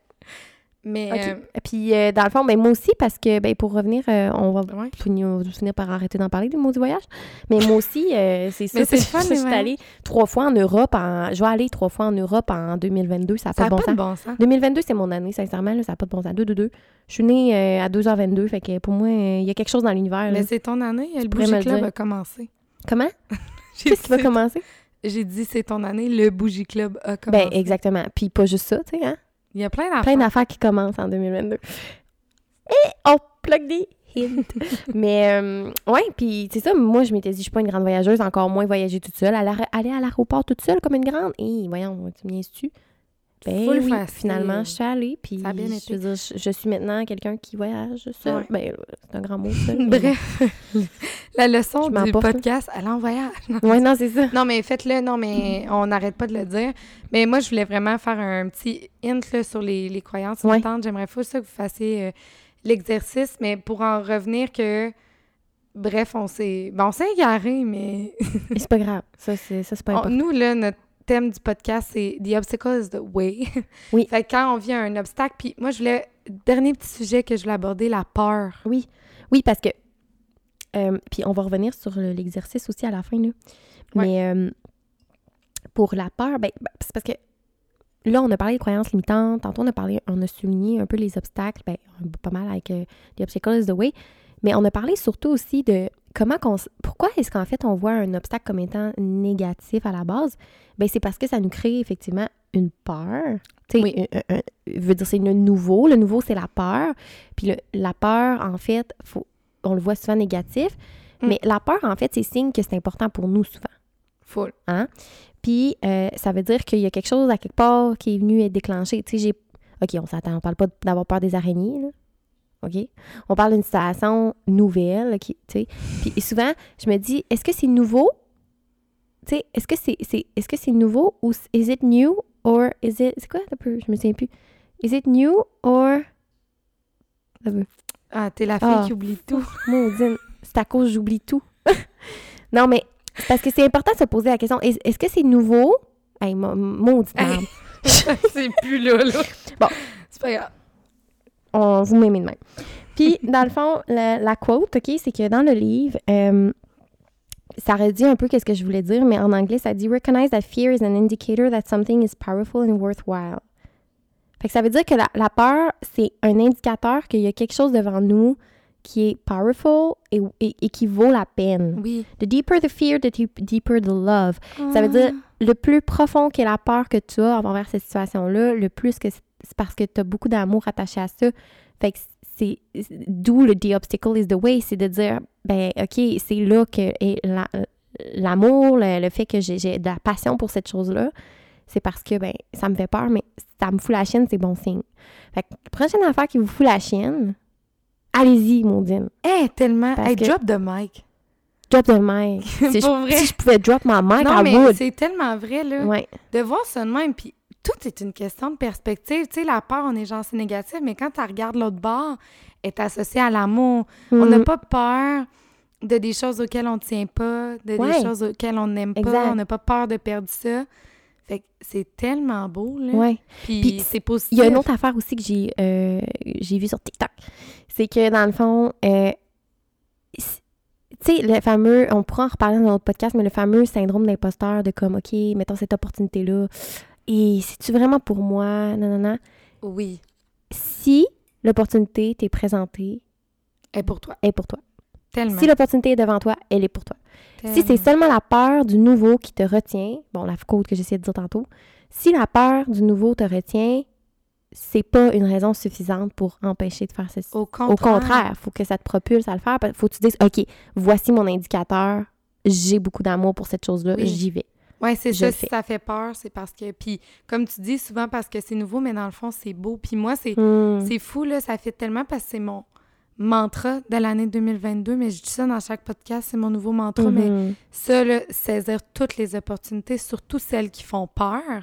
Mais OK. euh, Puis, euh, dans le fond, ben, moi aussi, parce que, ben, pour revenir, euh, on va ouais. finir, par arrêter d'en parler des mots du voyage. Mais moi aussi, c'est ça. Mais c'est fun, je suis allée trois fois en Europe. En... Je vais aller trois fois en Europe en 2022. Ça n'a pas de bon pas sens. de bon sens. 2022, c'est mon année, sincèrement. Là, ça n'a pas de bon sens. 2 2 2 Je suis née à 2h22. Fait que pour moi, il y a quelque chose dans l'univers. Mais c'est ton année, le Bougie Club a commencé. Comment? Qu'est-ce qui va commencer? J'ai dit c'est ton année, le Bougie Club a commencé. Ben, exactement. Puis pas juste ça, tu sais, hein? Il y a plein d'affaires. Plein d'affaires qui commencent en 2022. Et on plug des hints. Mais, euh, ouais, puis c'est ça, moi, je m'étais dit, je suis pas une grande voyageuse, encore moins voyager toute seule. Aller, à l'aéroport toute seule comme une grande. Hé, voyons, tu me niaises-tu? Ben oui, finalement, je suis allée, puis Ça a bien je, été. veux dire, je, je suis maintenant quelqu'un qui voyage seul. Ouais. Ben, c'est un grand mot, seul. Bref, la leçon du podcast, allez en voyage. Ouais, non, c'est ça. Non, mais faites-le. Non, mais on n'arrête pas de le dire. Mais moi, je voulais vraiment faire un petit hint là, sur les, les croyances Ouais. J'aimerais fou ça que vous fassiez euh, l'exercice, mais pour en revenir que... Bref, on s'est... Bon, on s'est égaré, mais... C'est pas grave. Ça, c'est pas on- important. nous, là, notre thème du podcast, c'est « The obstacle is the way ». Oui. Fait que quand on vit un obstacle... Puis moi, je voulais... Dernier petit sujet que je voulais aborder, la peur. Oui. Oui, parce que. euh, puis on va revenir sur le- l'exercice aussi à la fin, là. Ouais. Mais euh, pour la peur, ben, ben, c'est parce que là, on a parlé de croyances limitantes. Tantôt, on a parlé, on a souligné un peu les obstacles, ben, pas mal avec euh, The Obstacle is the Way. Mais on a parlé surtout aussi de comment qu'on. Pourquoi est-ce qu'en fait, on voit un obstacle comme étant négatif à la base? Ben, c'est parce que ça nous crée effectivement une peur. Oui. un- un- un- veut dire, c'est le nouveau. Le nouveau, c'est la peur. Puis le- la peur, en fait, faut, on le voit souvent négatif. Mm. Mais la peur, en fait, c'est signe que c'est important pour nous souvent. Full. Puis euh, ça veut dire qu'il y a quelque chose à quelque part qui est venu être déclenché. Tu sais, j'ai. OK, on s'attend, on parle pas d'avoir peur des araignées, là. OK? On parle d'une situation nouvelle, qui, tu sais. Puis souvent, je me dis, est-ce que c'est nouveau? Tu sais, est-ce que c'est, c'est, est-ce que c'est nouveau ou is it new or is it. C'est quoi? Je me souviens plus. Is it new or? Ah, t'es la fille Ah. qui oublie tout. Maudine, c'est à cause j'oublie tout. non, mais parce que c'est important de se poser la question est- est-ce que c'est nouveau? Hey, ma- maudite c'est plus là, là. Bon. C'est pas grave. On vous m'aimez de même. Puis, dans le fond, la, la quote, OK, c'est que dans le livre, euh, ça redit un peu qu'est-ce que je voulais dire, mais en anglais, ça dit Recognize that fear is an indicator that something is powerful and worthwhile. Fait que ça veut dire que la, la peur, c'est un indicateur qu'il y a quelque chose devant nous qui est powerful et, et- et qui vaut la peine. Oui. The deeper the fear, the deep- deeper the love. Ça veut dire le plus profond qu'est la peur que tu as envers cette situation-là, le plus que c'est parce que tu as beaucoup d'amour attaché à ça. Fait que c'est d'où le the obstacle is the way, c'est de dire ben OK, c'est là que la- l'amour, le, le fait que j'ai de la passion pour cette chose-là, c'est parce que ben ça me fait peur mais ça me fout la chienne, c'est bon signe. Fait que la prochaine affaire qui vous fout la chienne, allez-y, Maudine. Eh, tellement. Parce Hey, que- drop the mic. Drop the mic. si, je, vrai. si je pouvais drop my mic, non, mais c'est tellement vrai, là. Ouais. De voir ça de même, puis tout est une question de perspective. Tu sais, la peur, on est genre, c'est négatif, mais quand tu regardes l'autre bord, est associée à l'amour. On n'a Mhm. pas peur de des choses auxquelles on ne tient pas, de Ouais. des choses auxquelles on n'aime pas. On n'a pas peur de perdre ça. Fait que c'est tellement beau, là. Ouais. Puis, Puis c'est positif. Il y a une autre affaire aussi que j'ai euh, j'ai vu sur TikTok. C'est que dans le fond, euh, tu sais, le fameux, on pourra en reparler dans notre podcast, mais le fameux syndrome d'imposteur de comme, OK, mettons cette opportunité-là, et c'est-tu vraiment pour moi? Non, non, non. Oui. Si l'opportunité t'est présentée, Et pour toi. elle est pour toi. Tellement. Si l'opportunité est devant toi, elle est pour toi. Si c'est seulement la peur du nouveau qui te retient, bon, la code que j'essayais de dire tantôt, si la peur du nouveau te retient, c'est pas une raison suffisante pour empêcher de faire ceci. Au contraire. Au contraire, faut que ça te propulse à le faire. Faut que tu dises, OK, voici mon indicateur, j'ai beaucoup d'amour pour cette chose-là, Oui. j'y vais. Oui, c'est ça. Si ça fait peur, c'est parce que. Puis, comme tu dis souvent, parce que c'est nouveau, mais dans le fond, c'est beau. Puis moi, c'est Hmm. fou, là. Ça fait tellement parce que c'est mon mantra de l'année 2022. Mais je dis ça dans chaque podcast, c'est mon nouveau mantra. Mais Mhm. ça, là, saisir toutes les opportunités, surtout celles qui font peur.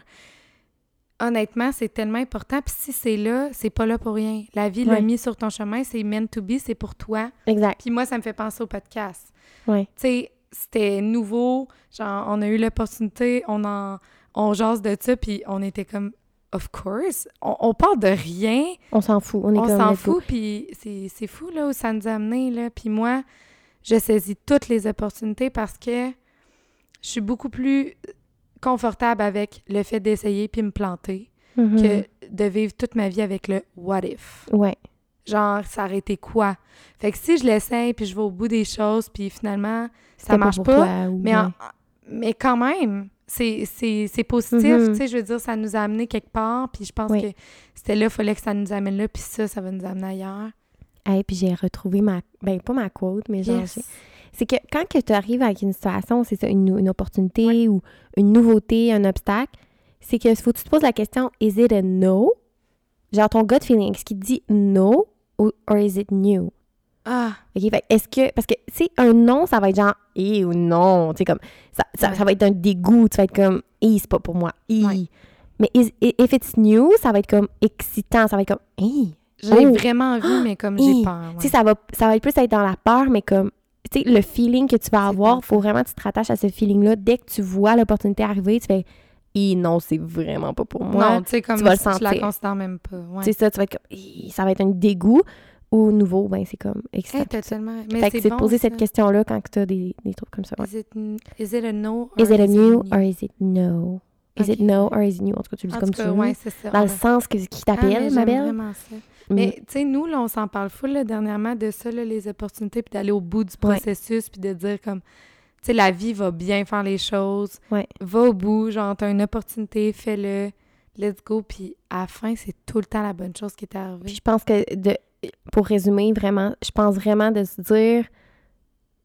Honnêtement, c'est tellement important. Puis si c'est là, c'est pas là pour rien. La vie l'a mis sur ton chemin, c'est meant to be, c'est pour toi. Exact. Puis moi, ça me fait penser au podcast. Ouais. Tu sais, c'était nouveau. Genre, on a eu l'opportunité, on en... On jase de ça, puis on était comme... Of course. On, on parle de rien. On s'en fout. On est On comme, s'en fout, puis c'est fou, là, où ça nous a amené, là. Puis moi, je saisis toutes les opportunités parce que je suis beaucoup plus confortable avec le fait d'essayer puis me planter Mhm. que de vivre toute ma vie avec le « what if ». Ouais. Genre, ça aurait été quoi? Fait que si je l'essaye, puis je vais au bout des choses, puis finalement, ça marche pas, toi, mais, en- mais quand même, c'est positif, Mhm. tu sais, je veux dire, ça nous a amené quelque part, puis je pense Oui. que c'était là, il fallait que ça nous amène là, puis ça, ça va nous amener ailleurs. Hey, puis j'ai retrouvé ma... Ben, pas ma quote, mais genre... Yes. C'est que quand que tu arrives avec une situation, c'est ça, une, une opportunité ou une nouveauté, un obstacle, c'est que faut que tu te poses la question is it a no? Genre ton gut feeling, est-ce qu'il dit no? Ou or is it new? Ah, OK, fait est-ce que parce que tu sais un non, ça va être genre eh ou non, tu sais comme ça, ça, Ouais. ça va être un dégoût, tu vas être comme eh c'est pas pour moi. Eh. Ouais. Mais is, if it's new, ça va être comme excitant, ça va être comme eh. j'ai Oh. vraiment envie, mais comme j'ai Hi. peur. ouais. Tu sais, ça va, ça va être plus être dans la peur, mais comme, tu sais, le feeling que tu vas avoir, bon, faut vraiment que tu te rattaches à ce feeling-là. Dès que tu vois l'opportunité arriver, tu fais, et non, c'est vraiment pas pour moi. Non, tu sais, comme tu vas le je la sentir. considère même pas. Ouais. C'est ça, tu vas être comme, ça va être un dégoût. Ou nouveau, ben, c'est comme excitant. Hey, t'as tellement... Mais fait que c'est de poser ça. cette question-là quand tu as des, des trucs comme ça. ouais. Is it, is it a no? Is or it a new or is it no? Is it Ok. no or is it new? En tout cas, tu le dis comme tout tu cas, veux. ouais, ça. Dans le sens que, qui Ah, t'appelle, ma belle. vraiment ça. Mais tu sais, nous, là, on s'en parle full là, dernièrement de ça, là, les opportunités, puis d'aller au bout du processus, puis de dire comme, tu sais, la vie va bien faire les choses. Ouais. Va au bout, genre, t'as une opportunité, fais-le, let's go. Puis à la fin, c'est tout le temps la bonne chose qui est Puis arrivée. je pense que, de, pour résumer vraiment, je pense vraiment de se dire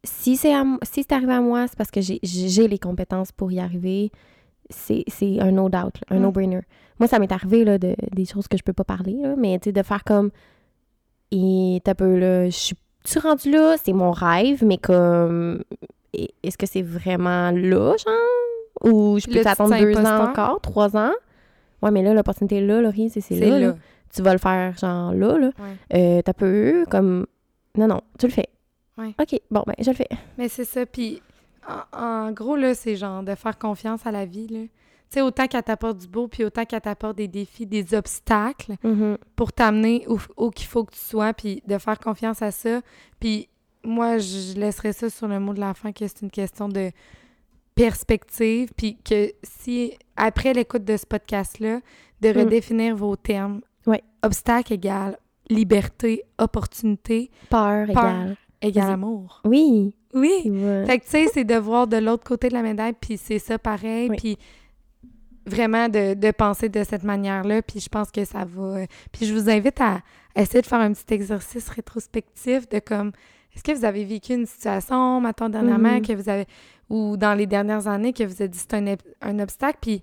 si c'est si c'est arrivé à moi, c'est parce que j'ai- j'ai les compétences pour y arriver. C'est un no doubt, un Mm. no-brainer. Moi, ça m'est arrivé là, de, des choses que je peux pas parler, là, mais tu sais, de faire comme. Et t'as peu là, je suis tu rendu là, c'est mon rêve, mais comme. Est-ce que c'est vraiment là, genre? Ou je peux là, tu te attendre sens deux ans encore, trois ans? Ouais, mais là, l'opportunité est là, Laurie, c'est là, là là. tu vas le faire genre là, là. Ouais. Euh, t'as peu comme. Non, non, tu le fais. Ouais. OK, bon, ben, je le fais. Mais c'est ça. Puis en, en gros, là, c'est genre de faire confiance à la vie, là. Tu sais, autant qu'elle t'apporte du beau, puis autant qu'elle t'apporte des défis, des obstacles. Mhm. pour t'amener où, où qu'il faut que tu sois, puis de faire confiance à ça. Puis moi, je laisserai ça sur le mot de la fin, que c'est une question de perspective, puis que si, après l'écoute de ce podcast-là, de Mm. redéfinir vos termes. Ouais. Obstacle égale liberté, opportunité, Peur, Peur. égale. égale Vas-y. amour. Oui. Oui! Fait que, tu sais, c'est de voir de l'autre côté de la médaille, puis c'est ça pareil, Oui. puis vraiment de, de penser de cette manière-là, puis je pense que ça va... euh, Puis je vous invite à essayer de faire un petit exercice rétrospectif de comme, est-ce que vous avez vécu une situation, mettons, dernièrement, Mhm. que vous avez... ou dans les dernières années, que vous avez dit c'est un, un obstacle, puis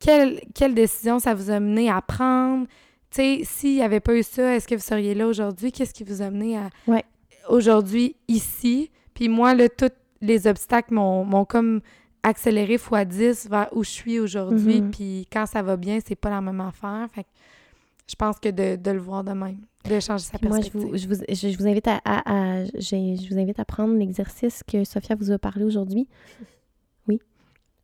quelle, quelle décision ça vous a mené à prendre? Tu sais, s'il n'y avait pas eu ça, est-ce que vous seriez là aujourd'hui? Qu'est-ce qui vous a mené à Ouais. aujourd'hui, ici? Puis moi, là, tous les obstacles m'ont comme accéléré x 10 vers où je suis aujourd'hui. Mhm. Puis quand ça va bien, c'est pas la même affaire. Fait que je pense que de, de le voir de même, de changer sa Puis moi, je vous, je, vous, je, je vous invite à, à- à- j'ai- je vous invite à prendre l'exercice que Sophia vous a parlé aujourd'hui. Oui.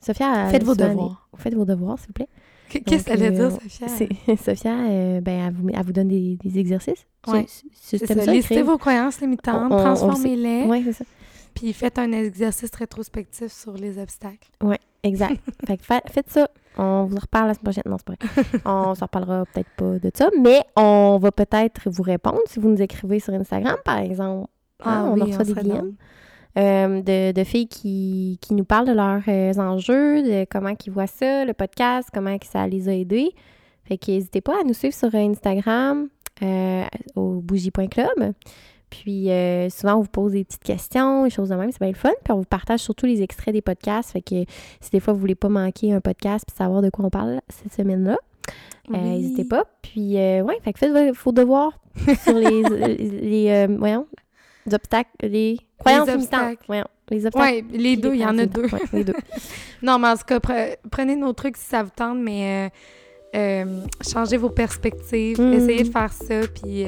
Sophia, Faites vos devoirs. Faites vos devoirs, s'il vous plaît. Qu'est-ce que Donc, ça veut dire, Sophia? Sophia, euh, ben, elle vous, met- elle vous donne des, des exercices. Ouais. C'est- ça. ça, Listez vos croyances limitantes, transformez-les, Oui, c'est ça. puis faites un exercice rétrospectif sur les obstacles. Exact. fait que fa- faites ça. On vous en reparle la semaine prochaine. Non, c'est pas vrai. on s'en reparlera peut-être pas de ça, mais on va peut-être vous répondre si vous nous écrivez sur Instagram, par exemple. Hein, on en reçoit des DM. euh, de, de filles qui, qui nous parlent de leurs euh, enjeux, de comment ils voient ça, le podcast, comment que ça les a aidés. Fait que n'hésitez pas à nous suivre sur Instagram euh, au bougie.club. Puis euh, souvent, on vous pose des petites questions, des choses de même, c'est bien le fun. Puis on vous partage surtout les extraits des podcasts. Fait que si des fois vous voulez pas manquer un podcast puis savoir de quoi on parle cette semaine-là, euh, Oui. n'hésitez pas. Puis euh, ouais, fait que faites vos, devoirs sur les, les, les, voyons, les obstacles, les croyances limitantes. obstacles. Voyons, les obstacles. Ouais, les deux, il y en a deux. Ouais, les deux. Non, mais en tout cas, pre- prenez nos trucs si ça vous tente, mais changez vos perspectives, Mm. essayez de faire ça, puis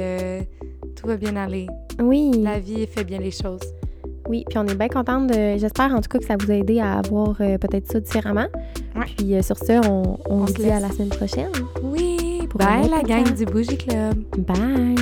tout va bien aller. Oui, La vie fait bien les choses. oui, puis on est bien contente. de- J'espère en tout cas que ça vous a aidé à voir euh, peut-être ça différemment. Ouais. Puis euh, sur ce, on, on On vous se dit à la semaine prochaine. Oui, Pour bye la gang du Bougie Club. Bye!